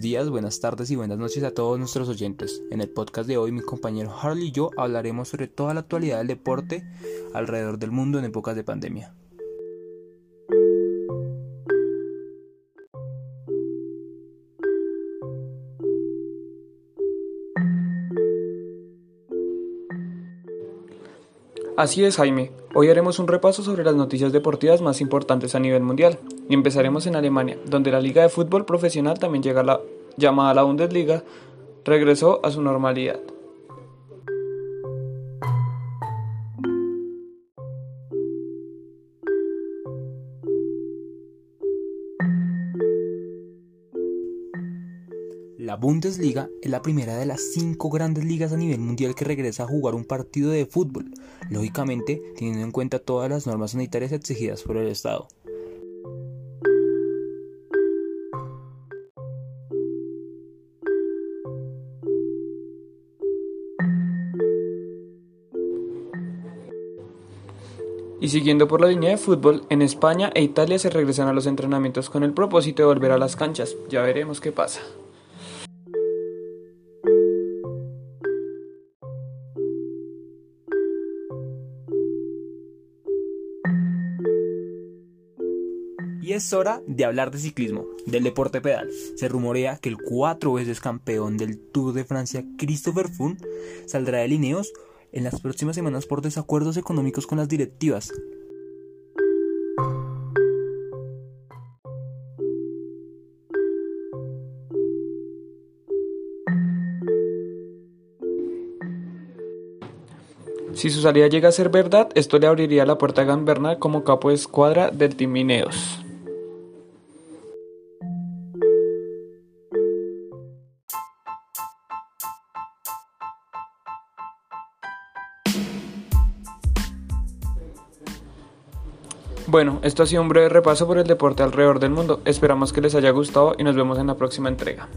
días, buenas tardes y buenas noches a todos nuestros oyentes. En el podcast de hoy mi compañero Harley y yo hablaremos sobre toda la actualidad del deporte alrededor del mundo en épocas de pandemia. Así es, Jaime. Hoy haremos un repaso sobre las noticias deportivas más importantes a nivel mundial. Y empezaremos en Alemania, donde la Liga de Fútbol Profesional, también llega la, llamada la Bundesliga, regresó a su normalidad. La Bundesliga es la primera de las cinco grandes ligas a nivel mundial que regresa a jugar un partido de fútbol, lógicamente teniendo en cuenta todas las normas sanitarias exigidas por el Estado. Y siguiendo por la línea de fútbol, en España e Italia se regresan a los entrenamientos con el propósito de volver a las canchas. Ya veremos qué pasa. Y es hora de hablar de ciclismo, del deporte pedal. Se rumorea que el cuatro veces campeón del Tour de Francia, Christopher Froome, saldrá de Lineos en las próximas semanas por desacuerdos económicos con las directivas. Si su salida llega a ser verdad, esto le abriría la puerta a Gambernal como capo de escuadra del Team Ineos. Bueno, esto ha sido un breve repaso por el deporte alrededor del mundo. Esperamos que les haya gustado y nos vemos en la próxima entrega.